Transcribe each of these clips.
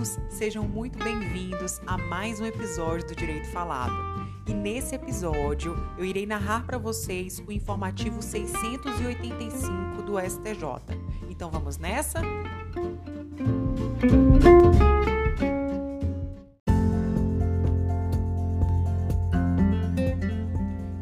amigos, sejam muito bem-vindos a mais um episódio do Direito Falado. E nesse episódio eu irei narrar para vocês o informativo 685 do STJ. Então vamos nessa?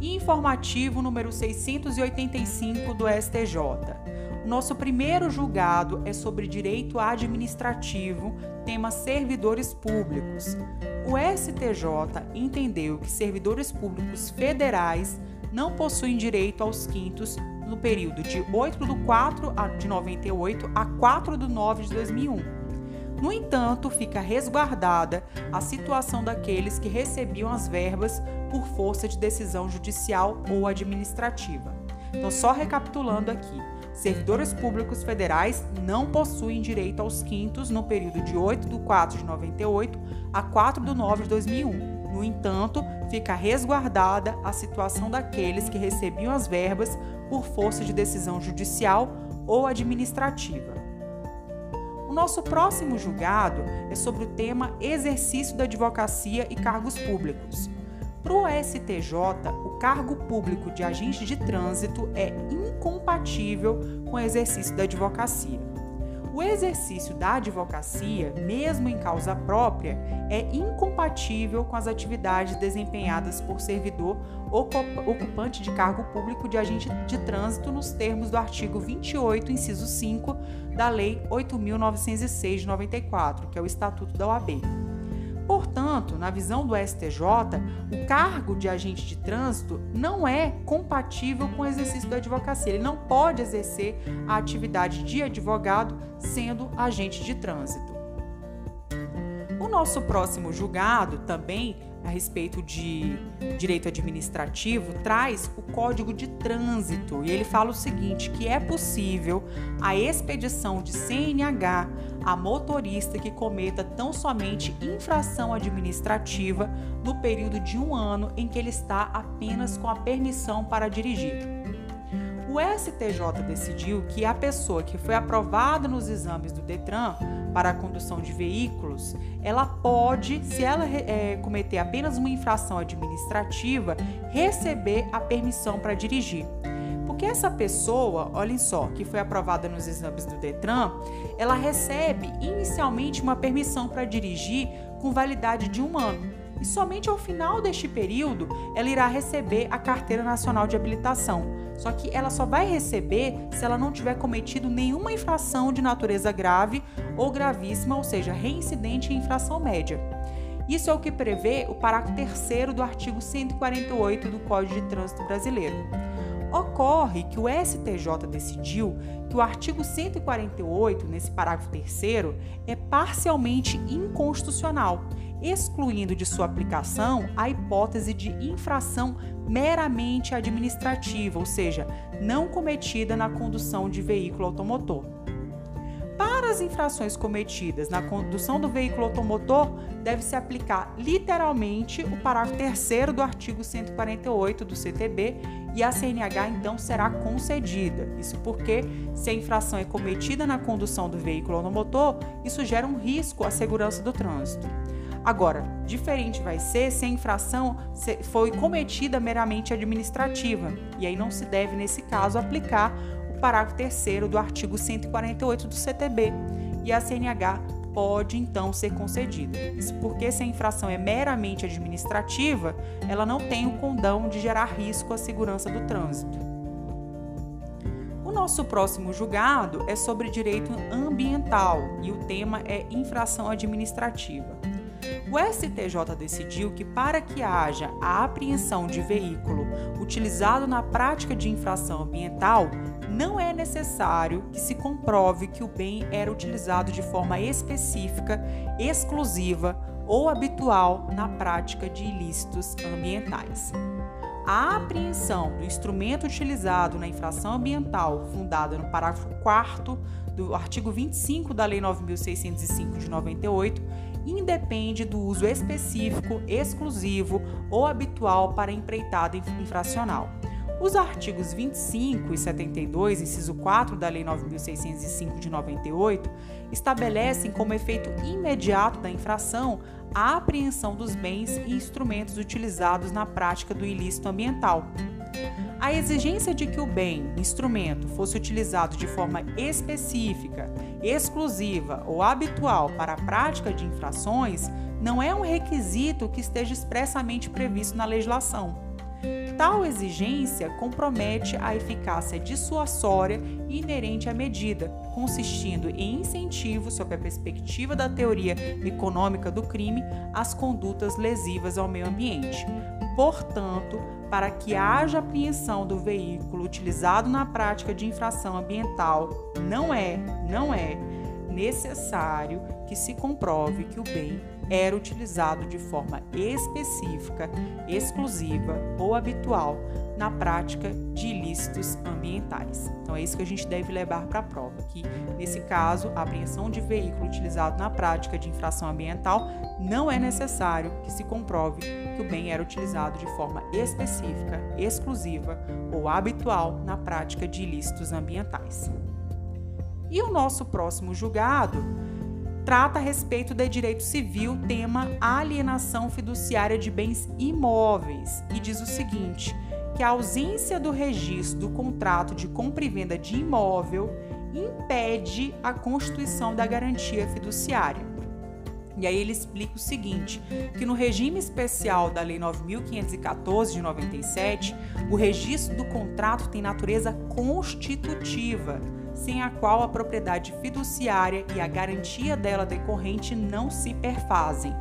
Informativo número 685 do STJ. Nosso primeiro julgado é sobre direito administrativo, tema servidores públicos. O STJ entendeu que servidores públicos federais não possuem direito aos quintos no período de 8 de 4 de 98 a 4 de 9 de 2001. No entanto, fica resguardada a situação daqueles que recebiam as verbas por força de decisão judicial ou administrativa. Então, só recapitulando aqui, servidores públicos federais não possuem direito aos quintos no período de 8 de 4 de 98 a 4 de 9 de 2001. No entanto, fica resguardada a situação daqueles que recebiam as verbas por força de decisão judicial ou administrativa. O nosso próximo julgado é sobre o tema exercício da advocacia e cargos públicos. Para o STJ, o cargo público de agente de trânsito é incompatível com o exercício da advocacia. O exercício da advocacia, mesmo em causa própria, é incompatível com as atividades desempenhadas por servidor ocupante de cargo público de agente de trânsito nos termos do artigo 28, inciso 5 da Lei 8.906 de 94, que é o Estatuto da OAB. Portanto, na visão do STJ, o cargo de agente de trânsito não é compatível com o exercício da advocacia. Ele não pode exercer a atividade de advogado sendo agente de trânsito. O nosso próximo julgado também a respeito de direito administrativo traz o Código de Trânsito e ele fala o seguinte: que é possível a expedição de CNH a motorista que cometa tão somente infração administrativa no período de um ano em que ele está apenas com a permissão para dirigir. O STJ decidiu que a pessoa que foi aprovada nos exames do Detran para a condução de veículos, ela pode, se ela é, cometer apenas uma infração administrativa, receber a permissão para dirigir. Porque essa pessoa, olhem só, que foi aprovada nos exames do Detran, ela recebe inicialmente uma permissão para dirigir com validade de um ano e somente ao final deste período ela irá receber a Carteira Nacional de Habilitação. Só que ela só vai receber se ela não tiver cometido nenhuma infração de natureza grave ou gravíssima, ou seja, reincidente em infração média. Isso é o que prevê o parágrafo 3 do artigo 148 do Código de Trânsito Brasileiro. Ocorre que o STJ decidiu que o artigo 148, nesse parágrafo 3, é parcialmente inconstitucional, excluindo de sua aplicação a hipótese de infração meramente administrativa, ou seja, não cometida na condução de veículo automotor. Para as infrações cometidas na condução do veículo automotor, deve-se aplicar literalmente o parágrafo 3 do artigo 148 do CTB e a CNH então será concedida. Isso porque, se a infração é cometida na condução do veículo automotor, isso gera um risco à segurança do trânsito. Agora, diferente vai ser se a infração foi cometida meramente administrativa, e aí não se deve, nesse caso, aplicar o parágrafo 3 do artigo 148 do CTB, e a CNH pode então ser concedida. Isso porque se a infração é meramente administrativa, ela não tem o condão de gerar risco à segurança do trânsito. O nosso próximo julgado é sobre direito ambiental e o tema é infração administrativa. O STJ decidiu que, para que haja a apreensão de veículo utilizado na prática de infração ambiental, não é necessário que se comprove que o bem era utilizado de forma específica, exclusiva ou habitual na prática de ilícitos ambientais. A apreensão do instrumento utilizado na infração ambiental, fundada no parágrafo 4 do artigo 25 da Lei 9605 de 98, independe do uso específico, exclusivo ou habitual para empreitada infracional. Os artigos 25 e 72, inciso 4 da Lei 9605 de 98, estabelecem como efeito imediato da infração a apreensão dos bens e instrumentos utilizados na prática do ilícito ambiental. A exigência de que o bem, instrumento, fosse utilizado de forma específica, exclusiva ou habitual para a prática de infrações não é um requisito que esteja expressamente previsto na legislação. Tal exigência compromete a eficácia dissuasória inerente à medida, consistindo em incentivo, sob a perspectiva da teoria econômica do crime, às condutas lesivas ao meio ambiente. Portanto, para que haja apreensão do veículo utilizado na prática de infração ambiental, não é, não é necessário que se comprove que o bem era utilizado de forma específica, exclusiva ou habitual na prática de ilícitos ambientais. Então é isso que a gente deve levar para a prova, que nesse caso, a apreensão de veículo utilizado na prática de infração ambiental não é necessário que se comprove que o bem era utilizado de forma específica, exclusiva ou habitual na prática de ilícitos ambientais. E o nosso próximo julgado trata a respeito de direito civil, tema alienação fiduciária de bens imóveis, e diz o seguinte: que a ausência do registro do contrato de compra e venda de imóvel impede a constituição da garantia fiduciária. E aí ele explica o seguinte, que no regime especial da Lei 9514 de 97, o registro do contrato tem natureza constitutiva sem a qual a propriedade fiduciária e a garantia dela decorrente não se perfazem.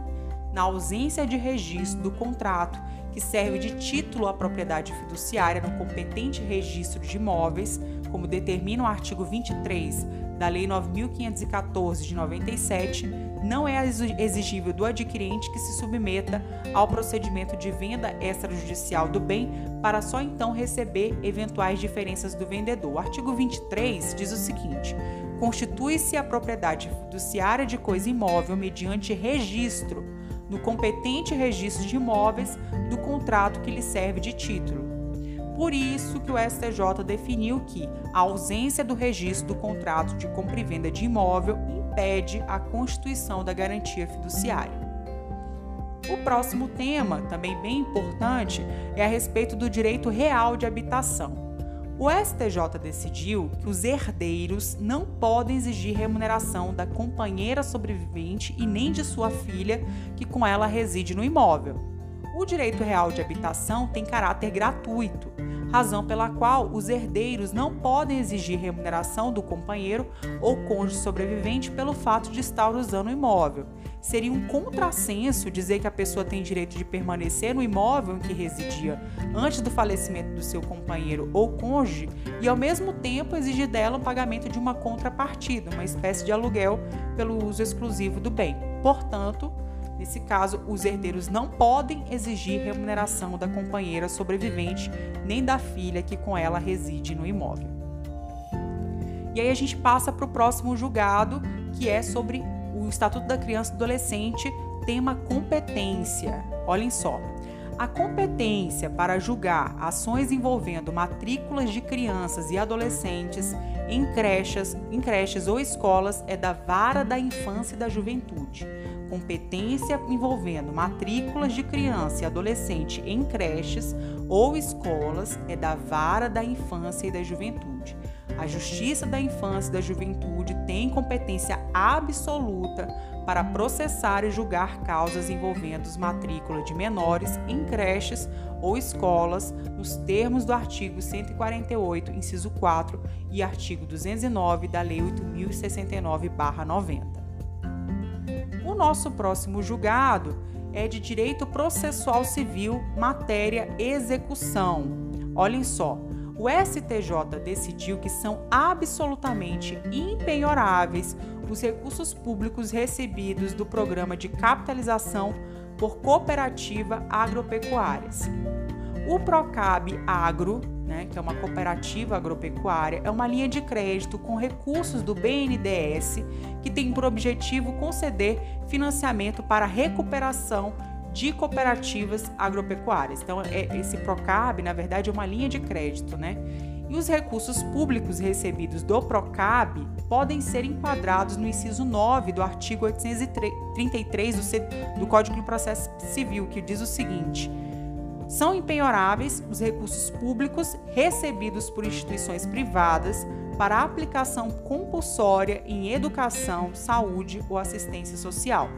Na ausência de registro do contrato, que serve de título à propriedade fiduciária no competente registro de imóveis, como determina o artigo 23 da Lei 9514 de 97, não é exigível do adquirente que se submeta ao procedimento de venda extrajudicial do bem para só então receber eventuais diferenças do vendedor. O artigo 23 diz o seguinte: constitui-se a propriedade fiduciária de coisa imóvel mediante registro no competente registro de imóveis do contrato que lhe serve de título. Por isso que o STJ definiu que a ausência do registro do contrato de compra e venda de imóvel impede a constituição da garantia fiduciária. O próximo tema, também bem importante, é a respeito do direito real de habitação. O STJ decidiu que os herdeiros não podem exigir remuneração da companheira sobrevivente e nem de sua filha que com ela reside no imóvel. O direito real de habitação tem caráter gratuito razão pela qual os herdeiros não podem exigir remuneração do companheiro ou cônjuge sobrevivente pelo fato de estar usando o imóvel. Seria um contrassenso dizer que a pessoa tem direito de permanecer no imóvel em que residia antes do falecimento do seu companheiro ou cônjuge e, ao mesmo tempo, exigir dela o pagamento de uma contrapartida, uma espécie de aluguel pelo uso exclusivo do bem. Portanto, Nesse caso, os herdeiros não podem exigir remuneração da companheira sobrevivente nem da filha que com ela reside no imóvel. E aí a gente passa para o próximo julgado, que é sobre o Estatuto da Criança e do Adolescente, tema competência. Olhem só. A competência para julgar ações envolvendo matrículas de crianças e adolescentes em creches, em creches ou escolas é da Vara da Infância e da Juventude competência envolvendo matrículas de criança e adolescente em creches ou escolas é da Vara da Infância e da Juventude. A Justiça da Infância e da Juventude tem competência absoluta para processar e julgar causas envolvendo matrícula de menores em creches ou escolas, nos termos do artigo 148, inciso 4 e artigo 209 da Lei 8069/90. Nosso próximo julgado é de direito processual civil, matéria execução. Olhem só, o STJ decidiu que são absolutamente impenhoráveis os recursos públicos recebidos do programa de capitalização por cooperativa agropecuárias. O Procab Agro né, que é uma cooperativa agropecuária, é uma linha de crédito com recursos do BNDES que tem por objetivo conceder financiamento para recuperação de cooperativas agropecuárias. Então, é, esse PROCAB, na verdade, é uma linha de crédito, né? E os recursos públicos recebidos do PROCAB podem ser enquadrados no inciso 9 do artigo 833 do, do Código de Processo Civil, que diz o seguinte: são empenhoráveis os recursos públicos recebidos por instituições privadas para aplicação compulsória em educação, saúde ou assistência social.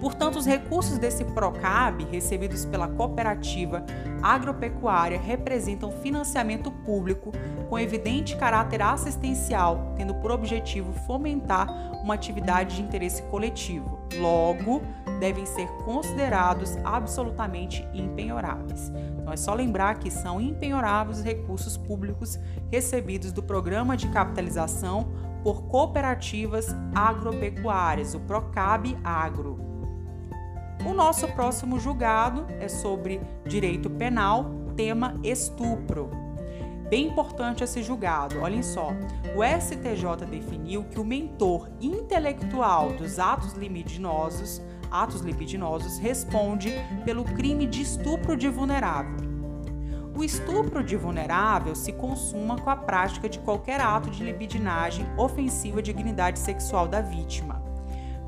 Portanto, os recursos desse PROCAB, recebidos pela cooperativa agropecuária, representam financiamento público com evidente caráter assistencial, tendo por objetivo fomentar uma atividade de interesse coletivo. Logo, devem ser considerados absolutamente impenhoráveis. Então, é só lembrar que são impenhoráveis os recursos públicos recebidos do Programa de Capitalização por Cooperativas Agropecuárias, o PROCAB Agro. O nosso próximo julgado é sobre direito penal, tema estupro. Bem importante esse julgado, olhem só. O STJ definiu que o mentor intelectual dos atos libidinosos, atos libidinosos responde pelo crime de estupro de vulnerável. O estupro de vulnerável se consuma com a prática de qualquer ato de libidinagem ofensiva à dignidade sexual da vítima.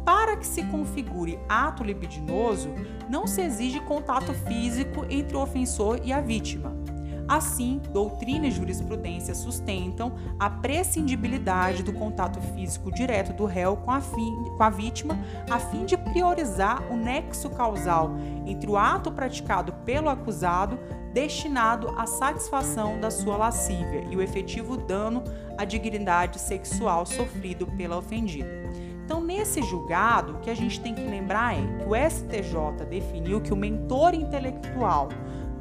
Para que se configure ato libidinoso, não se exige contato físico entre o ofensor e a vítima. Assim, doutrina e jurisprudência sustentam a prescindibilidade do contato físico direto do réu com a, fim, com a vítima, a fim de priorizar o nexo causal entre o ato praticado pelo acusado, destinado à satisfação da sua lascívia, e o efetivo dano à dignidade sexual sofrido pela ofendida. Então, nesse julgado, o que a gente tem que lembrar é que o STJ definiu que o mentor intelectual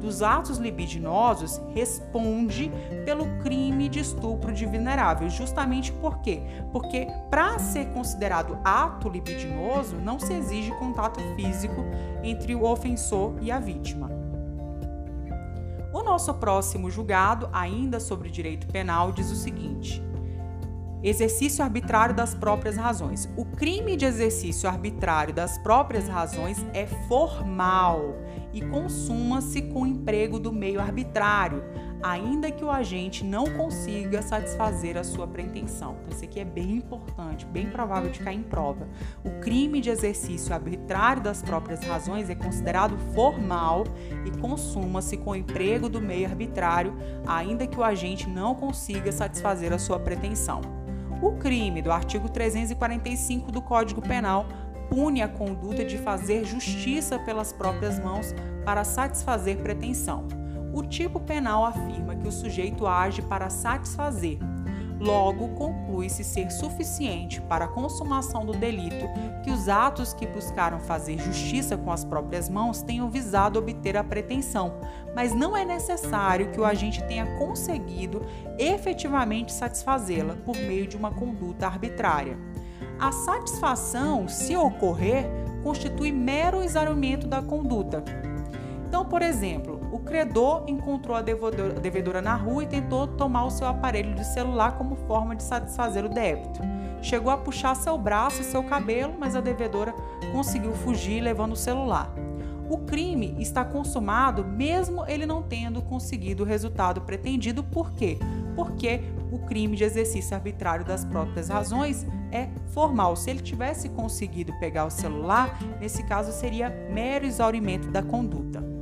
dos atos libidinosos responde pelo crime de estupro de vulnerável. Justamente por quê? Porque para ser considerado ato libidinoso, não se exige contato físico entre o ofensor e a vítima. O nosso próximo julgado, ainda sobre direito penal, diz o seguinte: exercício arbitrário das próprias razões. O crime de exercício arbitrário das próprias razões é formal e consuma-se com o emprego do meio arbitrário, ainda que o agente não consiga satisfazer a sua pretensão. Então, isso aqui é bem importante, bem provável de cair em prova. O crime de exercício arbitrário das próprias razões é considerado formal e consuma-se com o emprego do meio arbitrário, ainda que o agente não consiga satisfazer a sua pretensão. O crime do artigo 345 do Código Penal pune a conduta de fazer justiça pelas próprias mãos para satisfazer pretensão. O tipo penal afirma que o sujeito age para satisfazer, Logo, conclui-se ser suficiente para a consumação do delito que os atos que buscaram fazer justiça com as próprias mãos tenham visado obter a pretensão, mas não é necessário que o agente tenha conseguido efetivamente satisfazê-la por meio de uma conduta arbitrária. A satisfação, se ocorrer, constitui mero exaurimento da conduta. Então, por exemplo, credor encontrou a devedora, na rua e tentou tomar o seu aparelho de celular como forma de satisfazer o débito. Chegou a puxar seu braço e seu cabelo, mas a devedora conseguiu fugir levando o celular. O crime está consumado mesmo ele não tendo conseguido o resultado pretendido. Por quê? Porque o crime de exercício arbitrário das próprias razões é formal. Se ele tivesse conseguido pegar o celular, nesse caso seria mero exaurimento da conduta.